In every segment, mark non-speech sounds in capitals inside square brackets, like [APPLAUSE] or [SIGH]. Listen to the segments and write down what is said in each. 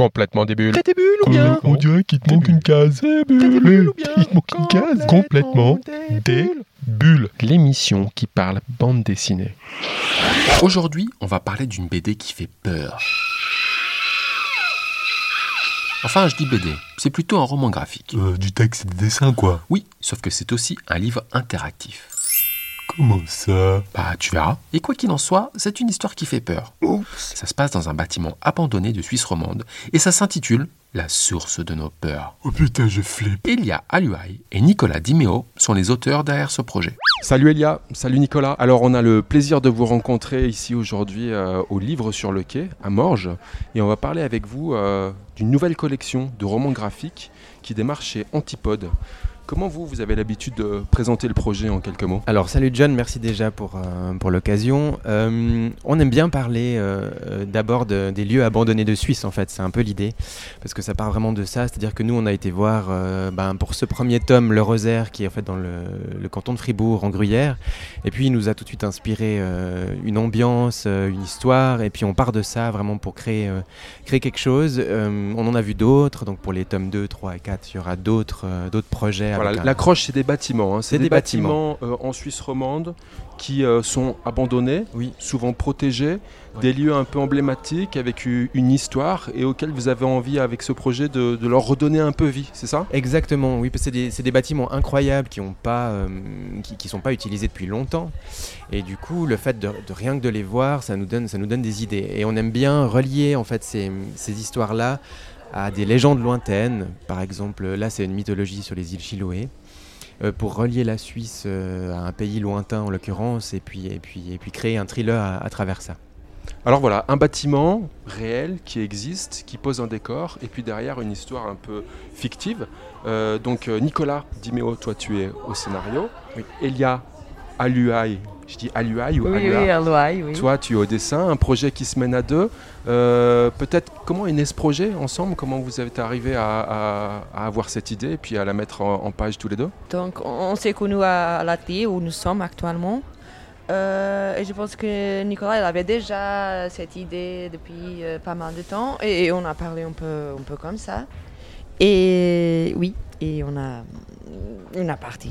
Complètement des bulles. T'as tes bulles ou bien On dirait qu'il te manque une case. T'as des bulles ou bien Il te manque une case. Complètement des bulles. L'émission qui parle bande dessinée. Aujourd'hui, on va parler d'une BD qui fait peur. Enfin, je dis BD, c'est plutôt un roman graphique. Euh, du texte et des dessins, quoi. Oui, sauf que c'est aussi un livre interactif. Comment ça? Bah, tu verras. Et quoi qu'il en soit, c'est une histoire qui fait peur. Oups. Ça se passe dans un bâtiment abandonné de Suisse romande et ça s'intitule La source de nos peurs. Oh putain, je flippe. Elia Aluai et Nicolas Dimeo sont les auteurs derrière ce projet. Salut Elia, salut Nicolas. Alors on a le plaisir de vous rencontrer ici aujourd'hui euh, au Livre sur le Quai, à Morges, et on va parler avec vous euh, d'une nouvelle collection de romans graphiques qui démarre chez Antipode. Comment vous, vous avez l'habitude de présenter le projet en quelques mots? Alors salut John, merci déjà pour, euh, pour l'occasion. Euh, on aime bien parler euh, d'abord de- des lieux abandonnés de Suisse en fait, c'est un peu l'idée, parce que ça part vraiment de ça, c'est-à-dire que nous on a été voir ben, pour ce premier tome Le Rosaire qui est en fait dans le, canton de Fribourg en Gruyère, et puis il nous a tout de suite inspiré une ambiance, une histoire, et puis on part de ça vraiment pour créer, créer quelque chose. On en a vu d'autres, donc pour les tomes 2, 3 et 4, il y aura d'autres d'autres projets. Voilà, L'accroche, c'est des bâtiments. hein. C'est des, des bâtiments, euh, en Suisse romande qui euh, sont abandonnés, Oui. souvent protégés, Ouais. des lieux un peu emblématiques avec une histoire et auxquels vous avez envie, avec ce projet, de, de leur redonner un peu vie, c'est ça? Exactement, oui, parce que c'est des, bâtiments incroyables qui pas, euh, qui, qui sont pas utilisés depuis longtemps. Et du coup, le fait de, de rien que de les voir, ça nous donne, ça nous donne des idées. Et on aime bien relier en fait ces, ces histoires-là à des légendes lointaines. Par exemple, là, c'est une mythologie sur les îles Chiloé. euh, pour relier la Suisse euh, à un pays lointain en l'occurrence, et puis, et, puis, et puis créer un thriller à, à travers ça. Alors voilà, un bâtiment réel qui existe, qui pose un décor, et puis derrière une histoire un peu fictive. Euh, donc Nicolas Dimeo, toi tu es au scénario. Oui. Elia Aluai, je dis Aluai ou Oui, Alua oui, Aloy, oui. Toi, tu es au dessin, un projet qui se mène à deux. Euh, Peut-être comment est né ce projet ensemble? Comment vous êtes arrivé à, à- à avoir cette idée et puis à la mettre en, en page tous les deux? Donc, on s'est connus à l'atelier où nous sommes actuellement. Euh, et je pense que Nicolas il avait déjà cette idée depuis euh, pas mal de temps. Et, et on a parlé un peu, un peu comme ça. Et oui, et on a, on a parti.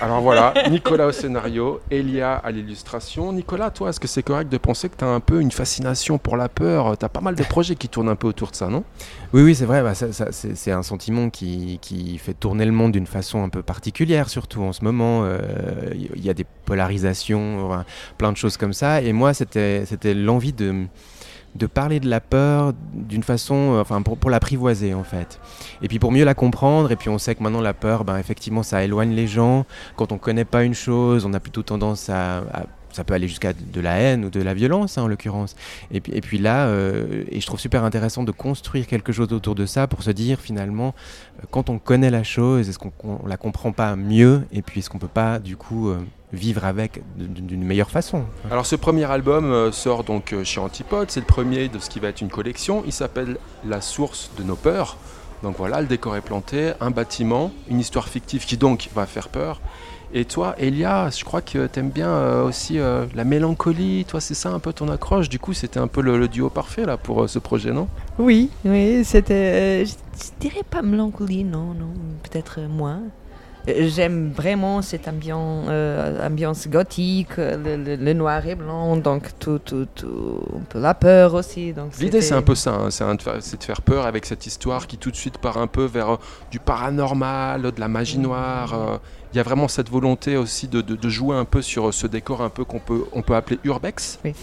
Alors voilà, Nicolas au scénario, Elia à l'illustration. Nicolas, toi, est-ce que c'est correct de penser que tu as un peu une fascination pour la peur? Tu as pas mal de projets qui tournent un peu autour de ça, non? Oui, oui, c'est vrai. bah, c'est un sentiment qui, qui fait tourner le monde d'une façon un peu particulière, surtout en ce moment. euh, Il y a des polarisations, plein de choses comme ça. Et moi, c'était l'envie de, de parler de la peur d'une façon, euh, enfin, pour, pour l'apprivoiser en fait. Et puis pour mieux la comprendre. Et puis on sait que maintenant la peur, ben, effectivement, ça éloigne les gens. Quand on connaît pas une chose, on a plutôt tendance à, ça peut aller jusqu'à de la haine ou de la violence hein, en l'occurrence. Et puis, et puis là, euh, et je trouve super intéressant de construire quelque chose autour de ça pour se dire finalement, euh, quand on connaît la chose, est-ce qu'on on la comprend pas mieux Et puis est-ce qu'on peut pas du coup vivre avec d'une meilleure façon Alors ce premier album euh, sort donc euh, chez Antipode, c'est le premier de ce qui va être une collection. Il s'appelle La source de nos peurs. Donc voilà, le décor est planté, un bâtiment, une histoire fictive qui donc va faire peur. Et toi, Elia, je crois que t'aimes bien euh, aussi euh, la mélancolie. Toi, c'est ça un peu ton accroche. Du coup, c'était un peu le, le duo parfait là pour euh, ce projet, non? Oui, oui, c'était. euh, je, je dirais pas mélancolie, non, non, peut-être moins. J'aime vraiment cette ambiance, euh, ambiance gothique, le, le- le noir et blanc, donc tout, tout, tout, un peu la peur aussi. L'idée, c'est un peu ça. hein, c'est de faire- c'est de faire peur avec cette histoire qui tout de suite part un peu vers euh, du paranormal, de la magie noire. euh, Il y a vraiment cette volonté aussi de, de- de jouer un peu sur ce décor un peu qu'on peut, on peut appeler urbex. Et,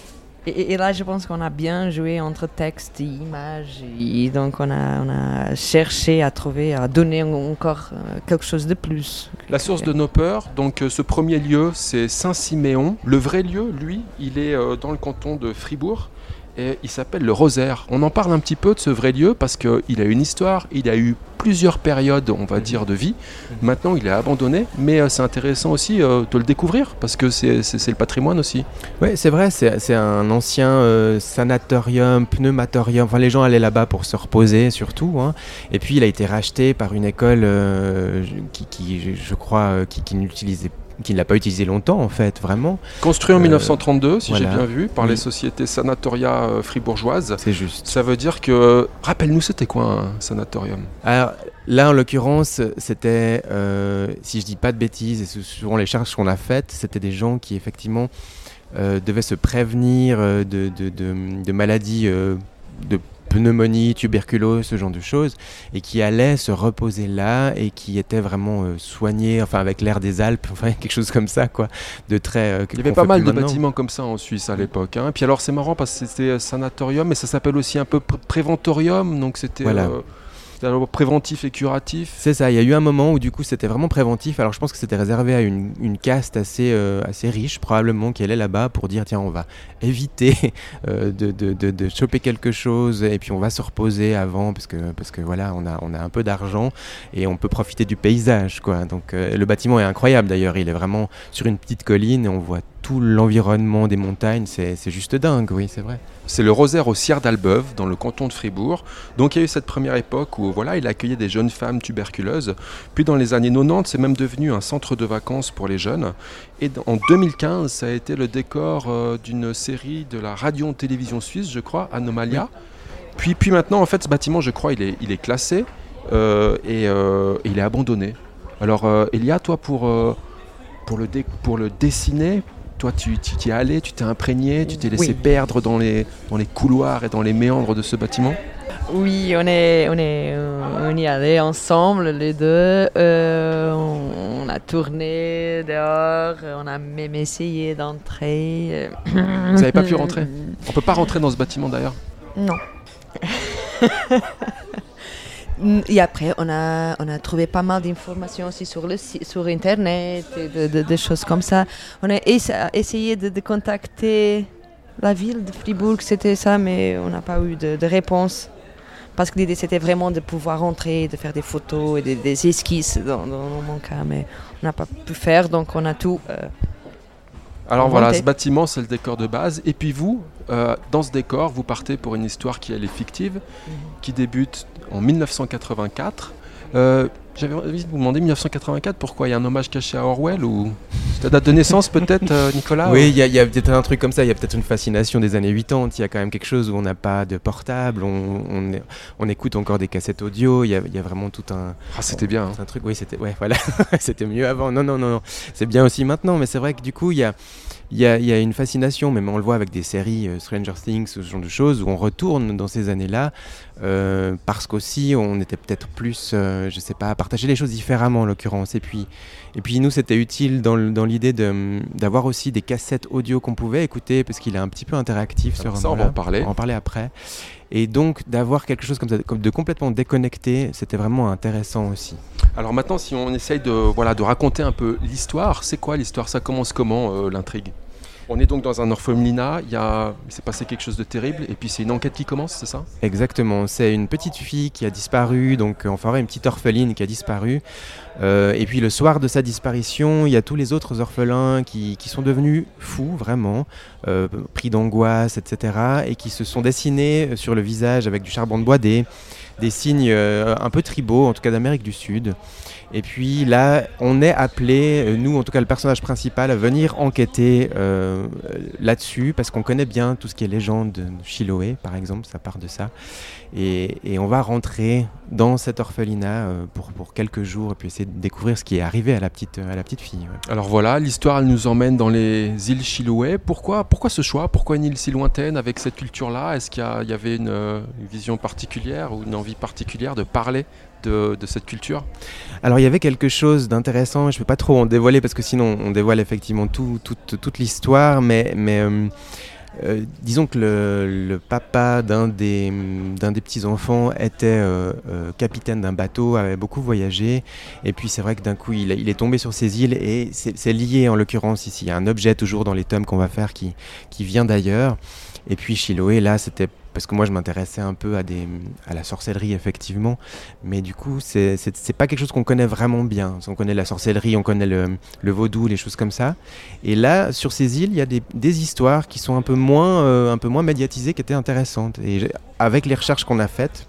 et- là, je pense qu'on a bien joué entre texte et image, et donc on a, on a cherché à trouver, à donner en- encore euh, quelque chose de plus. La source de nos peurs, donc euh, ce premier lieu, c'est Saint-Siméon. Le vrai lieu, lui, il est euh, dans le canton de Fribourg. Et il s'appelle le Rosaire. On en parle un petit peu de ce vrai lieu parce qu'il a une histoire, il a eu plusieurs périodes, on va Mhm. dire, de vie. Maintenant, il est abandonné, mais euh, c'est intéressant aussi euh, de le découvrir parce que c'est le patrimoine aussi. Oui, c'est vrai, c'est un ancien euh, sanatorium, pneumatorium. Enfin, les gens allaient là-bas pour se reposer, surtout. hein. Et puis, il a été racheté par une école euh, qui, qui, je- crois, qui, qui n'utilisait qui ne l'a pas utilisé longtemps en fait, vraiment. Construit en Euh, 1932, si j'ai bien vu, par les sociétés sanatoria euh, fribourgeoises. C'est juste. Ça veut dire que. Rappelle-nous, c'était quoi un sanatorium? Alors là, en l'occurrence, c'était, euh, si je dis pas de bêtises, et c'est souvent les charges qu'on a faites, c'était des gens qui effectivement euh, devaient se prévenir euh, de, de- de- de maladies, euh, de pneumonie, tuberculose, ce genre de choses, et qui allaient se reposer là et qui étaient vraiment euh, soignés, enfin avec l'air des Alpes, [LAUGHS] enfin quelque chose comme ça, quoi, de très. euh, Il y avait pas mal de maintenant. bâtiments comme ça en Suisse à l'époque. hein. Puis alors c'est marrant parce que c'était euh, sanatorium, mais ça s'appelle aussi un peu pr- préventorium, donc c'était Voilà. C'était préventif et curatif. C'est ça, il y a eu un moment où du coup c'était vraiment préventif. Alors je pense que c'était réservé à une, caste assez, euh, assez riche, probablement, qui allait là-bas pour dire tiens, on va éviter [LAUGHS] euh, de, choper quelque chose et puis on va se reposer avant parce que, parce que voilà, on a, on a un peu d'argent et on peut profiter du paysage. Quoi. Donc euh, le bâtiment est incroyable d'ailleurs, il est vraiment sur une petite colline et on voit tout l'environnement des montagnes, c'est juste dingue, oui, c'est vrai. C'est le Rosaire au Sierre d'Albeuve, dans le canton de Fribourg. Donc il y a eu cette première époque où voilà, il accueillait des jeunes femmes tuberculeuses. Puis dans les années 90, c'est même devenu un centre de vacances pour les jeunes. Et en 2015, ça a été le décor euh, d'une série de la radio-télévision suisse, je crois, Anomalia. Puis, puis maintenant, en fait, ce bâtiment, je crois, il est, il est classé euh, et, euh, et il est abandonné. Alors, Elia, toi, pour, pour, le dé- pour le dessiner, toi, tu tu t'y es allé, tu t'es imprégné, tu t'es laissé Oui. perdre dans les, dans les couloirs et dans les méandres de ce bâtiment? Oui, on est, on est, on y allait ensemble les deux. Euh, on, on a tourné dehors, on a même essayé d'entrer. Vous n'avez pas pu rentrer? On peut pas rentrer dans ce bâtiment d'ailleurs? Non. [LAUGHS] Et après, on a, on a trouvé pas mal d'informations aussi sur, le, sur Internet, et de- choses comme ça. On a essa- essayé de, de contacter la ville de Fribourg, c'était ça, mais on n'a pas eu de, réponse. Parce que l'idée, c'était vraiment de pouvoir rentrer, de faire des photos et des, des esquisses dans, dans mon cas, mais on n'a pas pu faire, donc on a tout. euh, Alors Inventé. voilà, ce bâtiment, c'est le décor de base. Et puis vous, euh, dans ce décor, vous partez pour une histoire qui elle est fictive, qui débute en 1984. Euh, J'avais envie de vous demander 1984, pourquoi Il y a un hommage caché à Orwell ou ta date de naissance [LAUGHS] peut-être, euh, Nicolas Oui, il y a, peut-être un truc comme ça, il y a peut-être une fascination des années 80, il y a quand même quelque chose où on n'a pas de portable, on, on, est- on écoute encore des cassettes audio, il y a, il y a vraiment tout un, Ah, c'était bien. hein. un truc, oui, c'était ouais, [LAUGHS] voilà, c'était mieux avant. Non, non, non, non. c'est bien aussi maintenant, mais c'est vrai que du coup, il y a, il y, a, il y a une fascination, même on le voit avec des séries euh, Stranger Things, ce genre de choses, où on retourne dans ces années-là, euh, parce qu'aussi on était peut-être plus, euh, je sais pas, à partager les choses différemment en l'occurrence. Et puis, et puis nous, c'était utile dans, l'idée de- d'avoir aussi des cassettes audio qu'on pouvait écouter, parce qu'il est un petit peu interactif sur Alors ça, on va en parler. On va en parler après. Et donc d'avoir quelque chose comme ça, de complètement déconnecté, c'était vraiment intéressant aussi. Alors maintenant, si on essaye de, voilà, de raconter un peu l'histoire, c'est quoi l'histoire? Ça commence comment euh, l'intrigue? On est donc dans un orphelinat, il a... il s'est passé quelque chose de terrible, et puis c'est une enquête qui commence, c'est ça? Exactement, c'est une petite fille qui a disparu, donc en forêt, une petite orpheline qui a disparu. Euh, et puis le soir de sa disparition, il y a tous les autres orphelins qui, sont devenus fous, vraiment, euh, pris d'angoisse, etc. Et qui se sont dessinés sur le visage avec du charbon de bois des, des signes euh, un peu tribaux, en tout cas d'Amérique du Sud. Et puis là, on est appelé, euh, nous en tout cas le personnage principal, à venir enquêter euh, là-dessus, parce qu'on connaît bien tout ce qui est légende de Chiloé, par exemple, ça part de ça. Et, on va rentrer dans cet orphelinat euh, pour, pour quelques jours et puis essayer de découvrir ce qui est arrivé à la petite, à la petite fille. Alors voilà, l'histoire elle nous emmène dans les îles Chiloé. Pourquoi, pourquoi ce choix? Pourquoi une île si lointaine avec cette culture-là? Est-ce qu'il y, avait une vision particulière ou une envie particulière de parler de, de cette culture Alors il y avait quelque chose d'intéressant, je ne peux pas trop en dévoiler parce que sinon on dévoile effectivement tout, toute- toute l'histoire, mais, mais euh, euh, disons que le, papa d'un des, petits-enfants était euh, euh, capitaine d'un bateau, avait beaucoup voyagé, et puis c'est vrai que d'un coup il, est tombé sur ces îles, et c'est c'est lié en l'occurrence ici, il y a un objet toujours dans les tomes qu'on va faire qui, qui vient d'ailleurs, et puis Chiloé là c'était parce que moi je m'intéressais un peu à, la sorcellerie effectivement, mais du coup, c'est- pas quelque chose qu'on connaît vraiment bien. On connaît la sorcellerie, on connaît le, vaudou, les choses comme ça. Et là, sur ces îles, il y a des, histoires qui sont un peu moins, euh, un peu moins médiatisées, qui étaient intéressantes. Et avec les recherches qu'on a faites,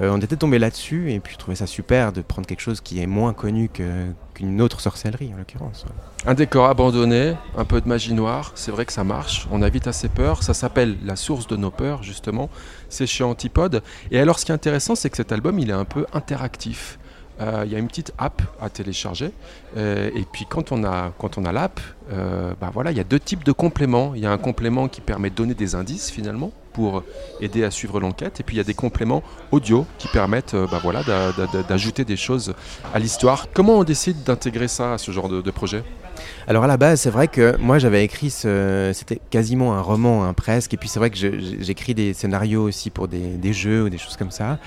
Euh, on était tombé là-dessus et puis je trouvais ça super de prendre quelque chose qui est moins connu qu'une autre sorcellerie en l'occurrence. Un décor abandonné, un peu de magie noire, c'est vrai que ça marche, on a vite assez peur, ça s'appelle La source de nos peurs justement, c'est chez Antipode. Et alors ce qui est intéressant c'est que cet album il est un peu interactif. Euh, Il y a une petite app à télécharger euh, et puis quand on a, quand on a l'app, euh, bah voilà, il y a deux types de compléments. Il y a un complément qui permet de donner des indices finalement pour aider à suivre l'enquête et puis il y a des compléments audio qui permettent euh, bah voilà, d'a- d'a- d'ajouter des choses à l'histoire. Comment on décide d'intégrer ça à ce genre de projet? Alors à la base, c'est vrai que moi j'avais écrit ce, c'était quasiment un roman, hein, presque. Et puis c'est vrai que j'écris des scénarios aussi pour des, jeux ou des choses comme ça.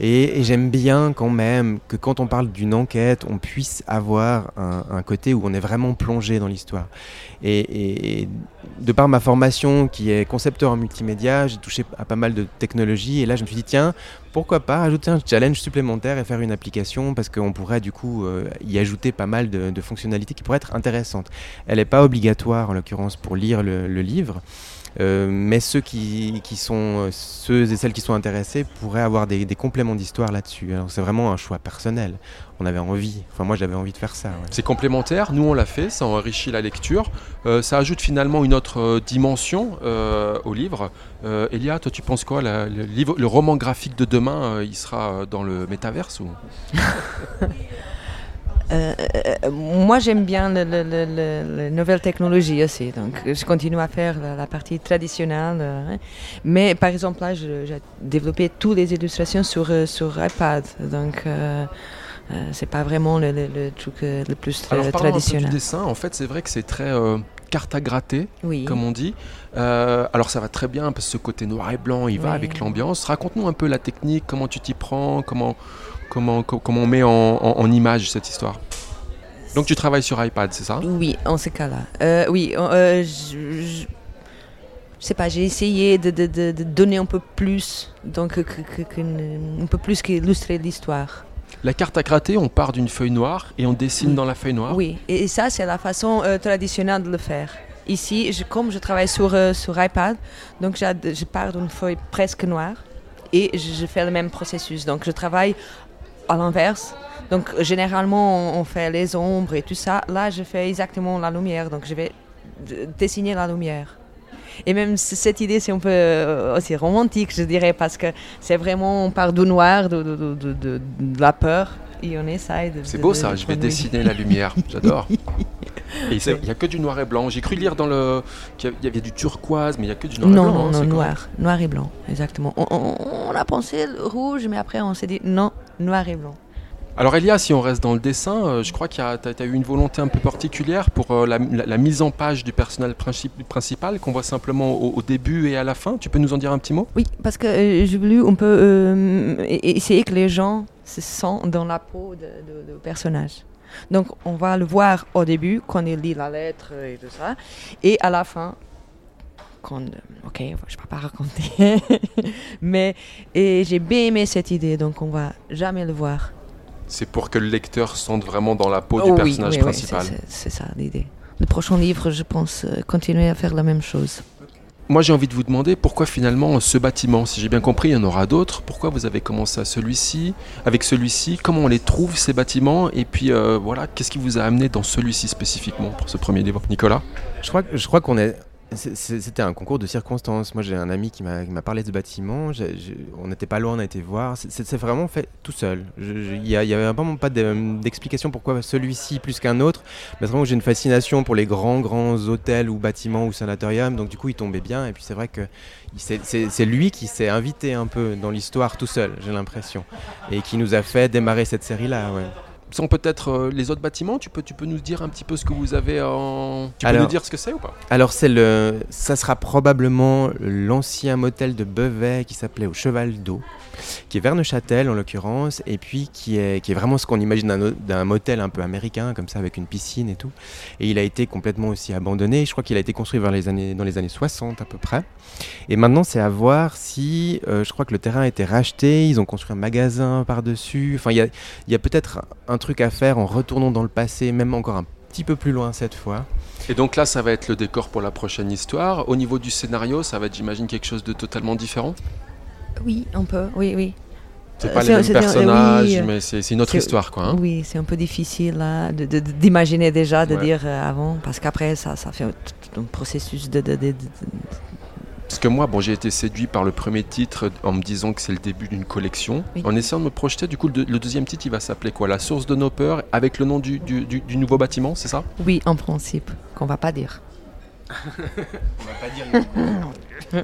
Et, j'aime bien quand même que quand on parle d'une enquête, on puisse avoir un, côté où on est vraiment plongé dans l'histoire. Et, et- et de par ma formation qui est concepteur en multimédia, j'ai touché à pas mal de technologies. Et là, je me suis dit tiens, pourquoi pas ajouter un challenge supplémentaire et faire une application parce qu'on pourrait du coup euh, y ajouter pas mal de, fonctionnalités qui pourraient être intéressantes. Elle n'est pas obligatoire en l'occurrence pour lire le livre. Euh, mais ceux qui, qui sont ceux et celles qui sont intéressés pourraient avoir des, des compléments d'histoire là-dessus. Alors c'est vraiment un choix personnel. On avait envie, enfin moi j'avais envie de faire ça. ouais. C'est complémentaire, nous on l'a fait, ça enrichit la lecture, Euh, ça ajoute finalement une autre euh, dimension euh, au livre. Euh, Elia, toi tu penses quoi? La- le, livre, le roman graphique de demain, euh, il sera dans le métaverse ou? [LAUGHS] Euh, euh, moi, j'aime bien le- le- le- le- les nouvelles technologies aussi. Donc, je continue à faire la, partie traditionnelle. euh, hein. mais par exemple, là, j'ai développé toutes les illustrations sur, sur iPad. Donc, euh, c'est pas vraiment le, le- le truc euh, le plus tra- Alors parlons un peu du traditionnel. dessin, en fait c'est vrai que c'est très euh, carte à gratter, Oui. comme on dit. Euh, alors ça va très bien parce que ce côté noir et blanc, il va avec l'ambiance. Raconte-nous un peu la technique, comment tu t'y prends, comment, comment, co- comment on met en, en- en image cette histoire. Donc tu travailles sur iPad, c'est ça? Oui, en ce cas-là. Oui, je, je- je sais pas, j'ai essayé de, de- de- de donner un peu plus, donc que- que- que- un peu plus qu'illustrer l'histoire. La carte à gratter, on part d'une feuille noire et on dessine dans la feuille noire. Oui, et, ça, c'est la façon euh, traditionnelle de le faire. Ici, je- comme je travaille sur, euh, sur iPad, donc je pars d'une feuille presque noire et je, je fais le même processus. Donc, je travaille à l'inverse. Donc, généralement, on, fait les ombres et tout ça. Là, je fais exactement la lumière. Donc, je vais d- dessiner la lumière. Et même cette idée, c'est un peu euh, aussi romantique, je dirais, parce que c'est vraiment, on part du noir, de, de- de- de- de la peur, et on essaye de... C'est beau ça, je vais dessiner la lumière, j'adore. [LAUGHS] Il n'y a que du noir et blanc. J'ai cru lire dans le qu'il y avait du turquoise, mais il n'y a que du noir et blanc. non, non, noir. Noir et blanc, exactement. On, on- on a pensé rouge, mais après on s'est dit non, noir et blanc. Alors Elia, si on reste dans le dessin, euh, je crois a- t'as as eu une volonté un peu particulière pour euh, la, mise en page du personnel princi- principal qu'on voit simplement au, début et à la fin. Tu peux nous en dire un petit mot? Oui, parce que euh, j'ai voulu un peu essayer que les gens se sentent dans la peau du personnage. Donc on va le voir au début, quand il lit la lettre et tout ça, et à la fin, quand... Ok, je ne vais pas raconter, [LAUGHS] mais j'ai bien aimé cette idée, donc on va jamais le voir. C'est pour que le lecteur se sente vraiment dans la peau Oh du oui, personnage oui, oui, principal. c'est- ça l'idée. Le prochain livre, je pense euh, continuer à faire la même chose. Moi, j'ai envie de vous demander pourquoi finalement ce bâtiment, si j'ai bien compris, il y en aura d'autres. Pourquoi vous avez commencé à celui-ci, avec celui-ci? Comment on les trouve ces bâtiments? Et puis euh, voilà, qu'est-ce qui vous a amené dans celui-ci spécifiquement pour ce premier livre, Nicolas? Je crois, que- je crois qu'on est. C'était un concours de circonstances. Moi, j'ai un ami qui m'a parlé de ce bâtiment. On n'était pas loin, on a été voir. C'est- vraiment fait tout seul. Il n'y avait vraiment pas de- d'explication pourquoi celui-ci plus qu'un autre. Mais vraiment j'ai une fascination pour les grands, grands hôtels ou bâtiments ou sanatoriums. Donc, du coup, il tombait bien. Et puis, c'est vrai que c'est lui qui s'est invité un peu dans l'histoire tout seul, j'ai l'impression. Et qui nous a fait démarrer cette série-là. Sans peut-être euh, les autres bâtiments, tu peux, tu peux nous dire un petit peu ce que vous avez en. Tu peux Alors- nous dire ce que c'est ou pas? Alors c'est le, ça sera probablement l'ancien motel de Bevet qui s'appelait au Cheval d'eau, qui est vers Neuchâtel en l'occurrence, et puis qui est, qui est vraiment ce qu'on imagine d'un, motel un peu américain comme ça avec une piscine et tout. Et il a été complètement aussi abandonné. Je crois qu'il a été construit vers les années, dans les années 60 à peu près. Et maintenant c'est à voir si, euh, je crois que le terrain a été racheté, ils ont construit un magasin par dessus. Enfin il y a, il y a peut-être un truc à faire en retournant dans le passé, même encore un petit peu plus loin cette fois. Et donc là, ça va être le décor pour la prochaine histoire. Au niveau du scénario, ça va être, j'imagine, quelque chose de totalement différent? Oui, un peu, oui, oui. C'est pas C'est- les mêmes personnages, oui, mais c'est une autre histoire, quoi. hein. Oui, c'est un peu difficile de- d'imaginer déjà, de Ouais. dire euh, avant, parce qu'après, ça, ça fait un, tout un processus de... de- de- de- Parce que moi, bon, j'ai été séduit par le premier titre en me disant que c'est le début d'une collection. Oui. En essayant de me projeter, du coup, le, le deuxième titre, il va s'appeler quoi? La source de nos peurs, avec le nom du, du- du- du nouveau bâtiment, c'est ça? Oui, en principe, qu'on va pas dire. [LAUGHS]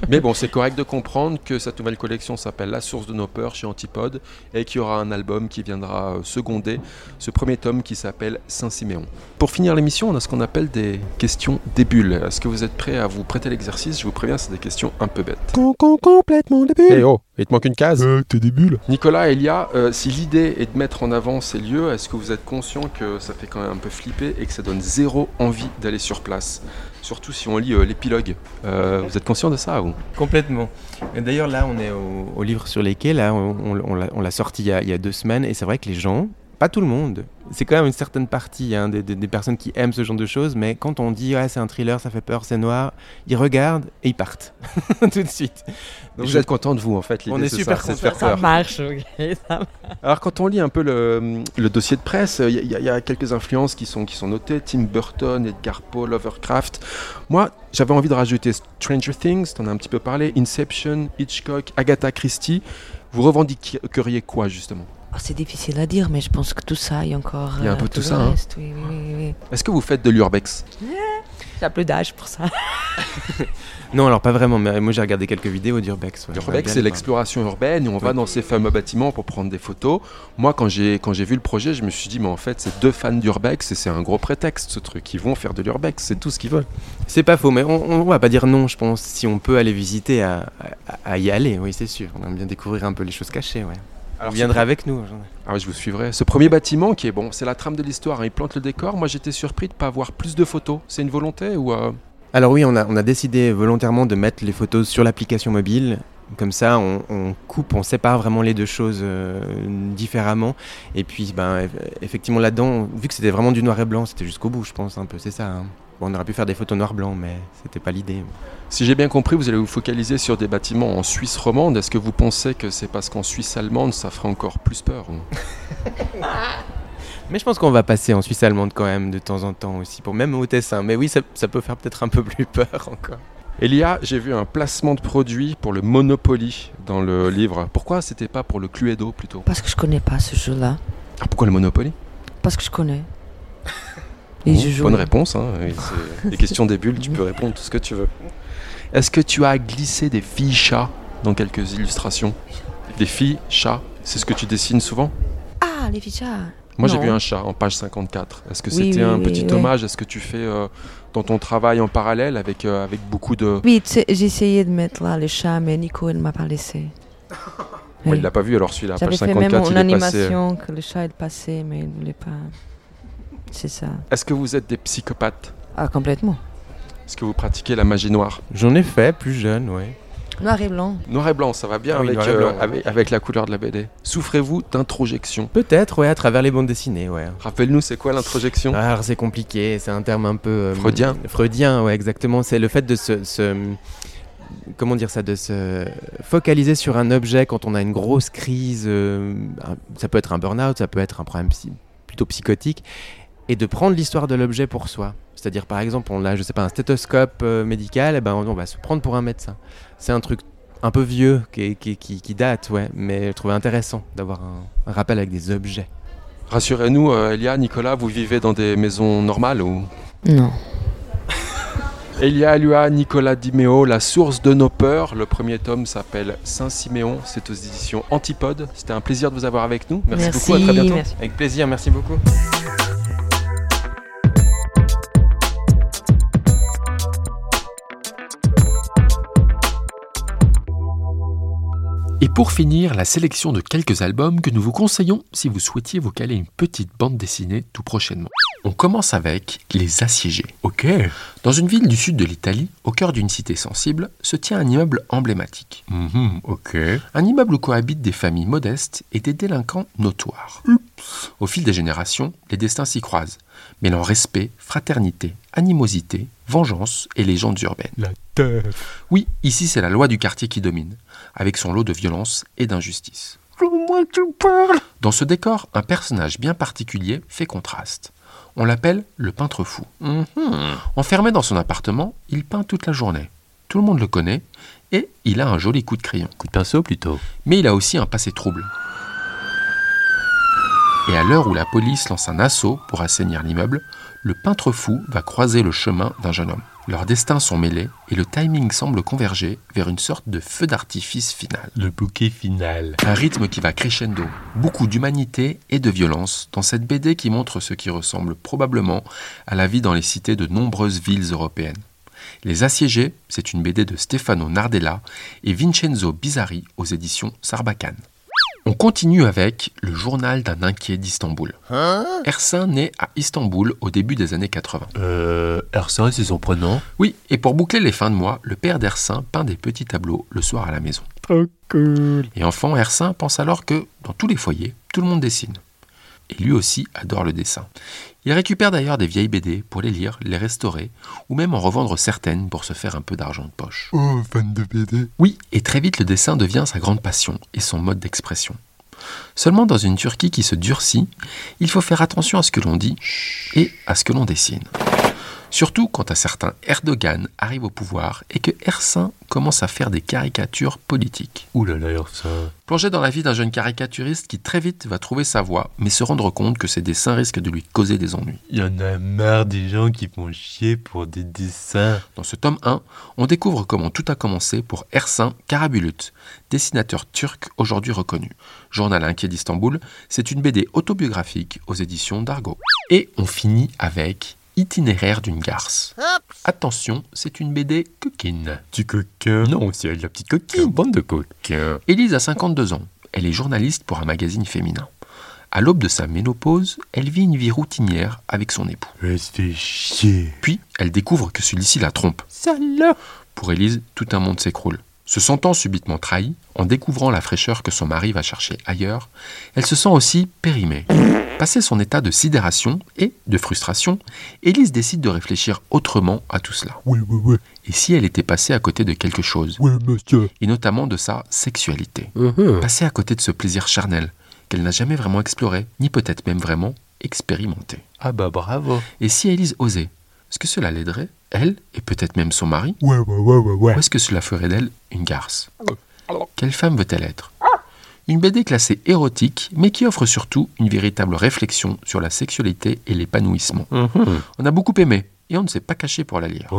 Mais bon, c'est correct de comprendre que cette nouvelle collection s'appelle La source de nos peurs chez Antipode et qu'il y aura un album qui viendra euh, seconder ce premier tome qui s'appelle Saint-Siméon. Pour finir l'émission, on a ce qu'on appelle des questions des bulles. Est-ce que vous êtes prêts à vous prêter l'exercice? Je vous préviens, c'est des questions un peu bêtes. complètement débile. Eh oh, il te manque une case Euh, t'es des bulles Nicolas et Elia, euh, si l'idée est de mettre en avant ces lieux, est-ce que vous êtes conscient que ça fait quand même un peu flipper et que ça donne zéro envie d'aller sur place? Surtout si on lit euh, l'épilogue. Euh, vous êtes conscient de ça Complètement. D'ailleurs, là, on est au, livre sur les quais. Là, on, l'a- sorti il y a deux semaines. Et c'est vrai que les gens, pas tout le monde, c'est quand même une certaine partie hein, des, des- des personnes qui aiment ce genre de choses. Mais quand on dit, ah, c'est un thriller, ça fait peur, c'est noir, ils regardent et ils partent. [LAUGHS] tout de suite. Donc, Vous je- êtes content de vous en fait On est c'est super ça, content. faire peur. marche, ok. ça marche. Alors quand on lit un peu le, le dossier de presse, il y, a- y y quelques influences qui sont, qui sont notées. Tim Burton, Edgar Poe, Lovecraft. Moi, j'avais envie de rajouter Stranger Things, t'en as un petit peu parlé, Inception, Hitchcock, Agatha Christie. Vous revendiqueriez quoi justement? Oh, c'est difficile à dire, mais je pense que tout ça, il y a encore. Il y a un euh, peu tout le ça, hein. reste, Oui, oui, oui, oui. Est-ce que vous faites de l'urbex J'ai plus d'âge pour ça. [LAUGHS] Non, alors pas vraiment. Mais moi, j'ai regardé quelques vidéos d'Urbex. ouais. L'urbex, c'est l'exploration urbaine et on va dans ces fameux bâtiments pour prendre des photos. Moi, quand j'ai quand j'ai vu le projet, je me suis dit, mais en fait, c'est deux fans d'urbex et c'est un gros prétexte ce truc. Ils vont faire de l'urbex, c'est tout ce qu'ils veulent. C'est pas faux, mais on, on va pas dire non, je pense. Si on peut aller visiter, à, à- à y aller, oui, c'est sûr. On aime bien découvrir un peu les choses cachées, ouais. Alors, Vous viendrez avec nous. Ah oui, je vous suivrai. Ce premier bâtiment qui est bon, c'est la trame de l'histoire, hein, il plante le décor. Moi j'étais surpris de ne pas avoir plus de photos. C'est une volonté ou euh, Alors oui, on a, on a décidé volontairement de mettre les photos sur l'application mobile. Comme ça, on, on coupe, on sépare vraiment les deux choses euh, différemment. Et puis, ben, eff- effectivement, là-dedans, vu que c'était vraiment du noir et blanc, c'était jusqu'au bout, je pense, un peu, c'est ça. hein. Bon, on aurait pu faire des photos noir-blanc, mais c'était pas l'idée. Si j'ai bien compris, vous allez vous focaliser sur des bâtiments en Suisse romande. Est-ce que vous pensez que c'est parce qu'en Suisse allemande ça ferait encore plus peur ou- Mais je pense qu'on va passer en Suisse allemande quand même de temps en temps aussi, pour même au Tessin. Mais oui, ça, ça peut faire peut-être un peu plus peur encore. Elia, j'ai vu un placement de produit pour le Monopoly dans le livre. Pourquoi c'était pas pour le Cluedo plutôt? Parce que je connais pas ce jeu-là. Ah, Pourquoi le Monopoly? Parce que je connais. Et Bon, je joue. Bonne réponse. Hein. [LAUGHS] des questions des bulles, tu peux répondre tout ce que tu veux. Est-ce que tu as glissé des filles chats dans quelques illustrations? Des filles chats, c'est ce que tu dessines souvent? Ah, les fichas. Moi j'ai vu un chat en page 54. Est-ce que Oui, c'était oui, un oui, petit hommage à ce que tu fais euh, dans ton travail en parallèle avec, euh, avec beaucoup de... Oui, j'ai essayé de mettre là le chat, mais Nico, il ne m'a pas laissé. Oui. il l'a pas vu alors celui-là, page fait même 54, une il passé. euh. animation que le chat est passé, mais il ne voulait pas. C'est ça. Est-ce que vous êtes des psychopathes Ah, complètement. Est-ce que vous pratiquez la magie noire J'en ai fait plus jeune, ouais. Noir et blanc. Noir et blanc, ça va bien Ah oui, avec, euh, blanc. avec, avec la couleur de la BD. Souffrez-vous d'introjection Peut-être, ouais, à travers les bandes dessinées, ouais. Rappelle-nous, c'est quoi l'introjection Ah, alors c'est compliqué, c'est un terme un peu... euh, Freudien. Freudien, ouais, exactement. C'est le fait de se, se- Comment dire ça De se focaliser sur un objet quand on a une grosse crise. euh, ça peut être un burn-out, ça peut être un problème psy- plutôt psychotique. Et de prendre l'histoire de l'objet pour soi. C'est-à-dire, par exemple, on a, je sais pas, un stéthoscope euh, médical, et ben, on, on va se prendre pour un médecin. C'est un truc un peu vieux, qui, qui, qui- qui date, ouais, mais je trouvais intéressant d'avoir un, un rappel avec des objets. Rassurez-nous, euh, Elia, Nicolas, vous vivez dans des maisons normales ou? Non. [LAUGHS] Elia, Lua, Nicolas Dimeo, La source de nos peurs. Le premier tome s'appelle Saint-Siméon. C'est aux éditions Antipode. C'était un plaisir de vous avoir avec nous. Merci, beaucoup. À très bientôt. merci. Avec plaisir, merci beaucoup. Et pour finir, la sélection de quelques albums que nous vous conseillons si vous souhaitiez vous caler une petite bande dessinée tout prochainement. On commence avec Les Assiégés. Ok. Dans une ville du sud de l'Italie, au cœur d'une cité sensible, se tient un immeuble emblématique. Mhm, ok. Un immeuble où cohabitent des familles modestes et des délinquants notoires. Au fil des générations, les destins s'y croisent, mêlant respect, fraternité, animosité, vengeance et légendes urbaines. La teuf. Oui, ici c'est la loi du quartier qui domine, avec son lot de violence et d'injustice. Dans ce décor, un personnage bien particulier fait contraste. On l'appelle le peintre fou. Mhm. Enfermé dans son appartement, il peint toute la journée. Tout le monde le connaît et il a un joli coup de crayon. Coup de pinceau plutôt. Mais il a aussi un passé trouble. Et à l'heure où la police lance un assaut pour assainir l'immeuble, le peintre fou va croiser le chemin d'un jeune homme. Leurs destins sont mêlés et le timing semble converger vers une sorte de feu d'artifice final. Le bouquet final. Un rythme qui va crescendo. Beaucoup d'humanité et de violence dans cette BD qui montre ce qui ressemble probablement à la vie dans les cités de nombreuses villes européennes. Les Assiégés, c'est une BD de Stefano Nardella et Vincenzo Bizzarri aux éditions Sarbacane. On continue avec Le journal d'un inquiet d'Istanbul. Ersin naît à Istanbul au début des années 80. Euh. Ersin, c'est son prénom Oui, et pour boucler les fins de mois, le père d'Ersin peint des petits tableaux le soir à la maison. Trop cool. Et enfant, Ersin pense alors que, dans tous les foyers, tout le monde dessine. Et lui aussi adore le dessin. Il récupère d'ailleurs des vieilles BD pour les lire, les restaurer, ou même en revendre certaines pour se faire un peu d'argent de poche. Oh, fan de BD. Oui, et très vite le dessin devient sa grande passion et son mode d'expression. Seulement dans une Turquie qui se durcit, il faut faire attention à ce que l'on dit et à ce que l'on dessine. Surtout quand un certain Erdogan arrive au pouvoir et que Ersin commence à faire des caricatures politiques. Ouh là là, Ersin. Plongé dans la vie d'un jeune caricaturiste qui très vite va trouver sa voie, mais se rendre compte que ses dessins risquent de lui causer des ennuis. Il y en a marre des gens qui font chier pour des dessins. Dans ce tome 1, on découvre comment tout a commencé pour Ersin Karabulut, dessinateur turc aujourd'hui reconnu. Journal inquiet d'Istanbul, c'est une BD autobiographique aux éditions d'Argo. Et on finit avec Itinéraire d'une garce. Attention, c'est une BD coquine. Petit coquin. Non, c'est la petite coquine. Bande de coquins. Élise a 52 ans. Elle est journaliste pour un magazine féminin. À l'aube de sa ménopause, elle vit une vie routinière avec son époux. Elle se fait chier. Puis, elle découvre que celui-ci la trompe. Salope. Pour Élise, tout un monde s'écroule. Se sentant subitement trahie, en découvrant la fraîcheur que son mari va chercher ailleurs, elle se sent aussi périmée. [LAUGHS] Passé son état de sidération et de frustration, Élise décide de réfléchir autrement à tout cela. Ouais, ouais, ouais. Et si elle était passée à côté de quelque chose, et notamment de sa sexualité Mhm. Passée à côté de ce plaisir charnel qu'elle n'a jamais vraiment exploré, ni peut-être même vraiment expérimenté. Ah bah bravo. Et si Élise osait Est-ce que cela l'aiderait, elle, et peut-être même son mari. Ou est-ce que cela ferait d'elle une garce? Quelle femme veut-elle être? Une BD classée érotique, mais qui offre surtout une véritable réflexion sur la sexualité et l'épanouissement. Mhm. On a beaucoup aimé, et on ne s'est pas caché pour la lire.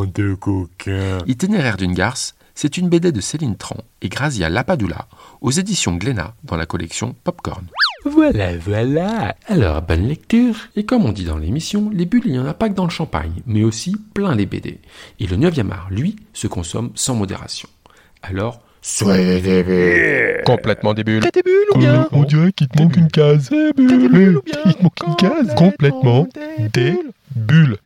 Coquins. Itinéraire d'une garce, c'est une BD de Céline Tran et Grazia Lapadula aux éditions Glénat dans la collection Popcorn. Voilà, voilà. Alors, bonne lecture. Et comme on dit dans l'émission, les bulles, il n'y en a pas que dans le champagne, mais aussi plein les BD. Et le 9e art, lui, se consomme sans modération. Alors, soyez des bulles Complètement des bulles. Euh, on dirait qu'il te manque une case. Eh, bulle. Il te manque une case. Complètement des bulles.